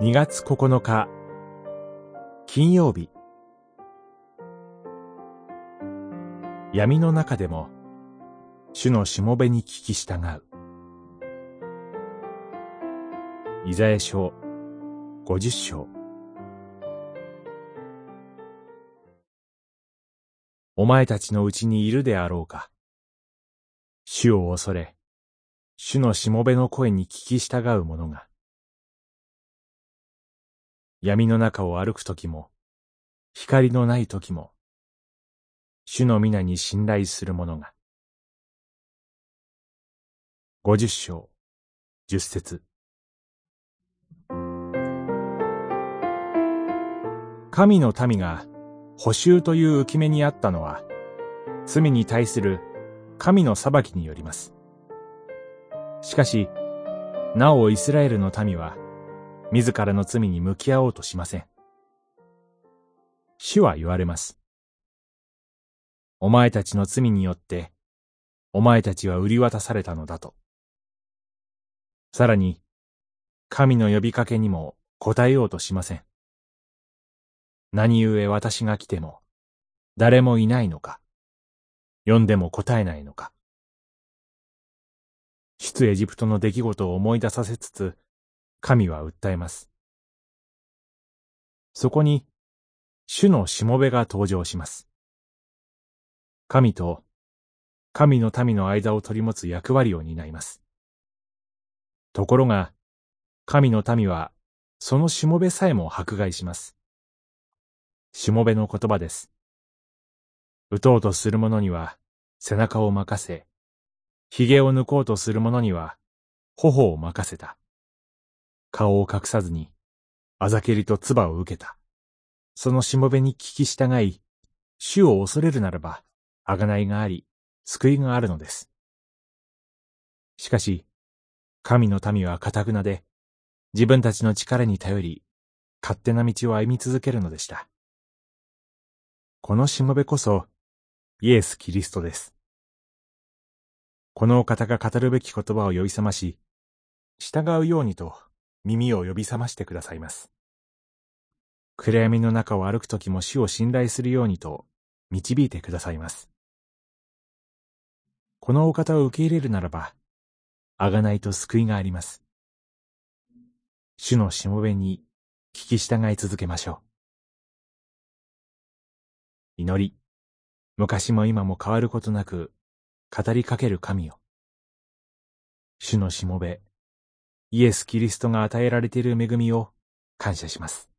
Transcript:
2月9日。金曜日。闇の中でも主のしもべに聞き従う。イザヤ書50章。お前たちのうちにいるであろうか。主を恐れ主のしもべの声に聞き従う者が。闇の中を歩くときも、光のないときも、主の皆に信頼する者が。五十章、十節。神の民が補修という浮き目にあったのは、罪に対する神の裁きによります。しかし、なおイスラエルの民は、自らの罪に向き合おうとしません。主は言われます。お前たちの罪によって、お前たちは売り渡されたのだと。さらに、神の呼びかけにも答えようとしません。何故私が来ても、誰もいないのか、呼んでも答えないのか。出エジプトの出来事を思い出させつつ、神は訴えます。そこに、主のしもべが登場します。神と神の民の間を取り持つ役割を担います。ところが、神の民は、そのしもべさえも迫害します。しもべの言葉です。打とうとする者には、背中を任せ、髭を抜こうとする者には、頬を任せた。顔を隠さずに、あざけりと唾を受けた。そのしもべに聞き従い、主を恐れるならば、あがないがあり、救いがあるのです。しかし、神の民は堅くなで、自分たちの力に頼り、勝手な道を歩み続けるのでした。このしもべこそ、イエス・キリストです。このお方が語るべき言葉を呼び覚まし、従うようにと耳を呼び覚ましてくださいます。暗闇の中を歩くときも主を信頼するようにと導いてくださいます。このお方を受け入れるならば、あがないと救いがあります。主のしもべに聞き従い続けましょう。祈り、昔も今も変わることなく語りかける神よ。主のしもべ、イエス・キリストが与えられている恵みを感謝します。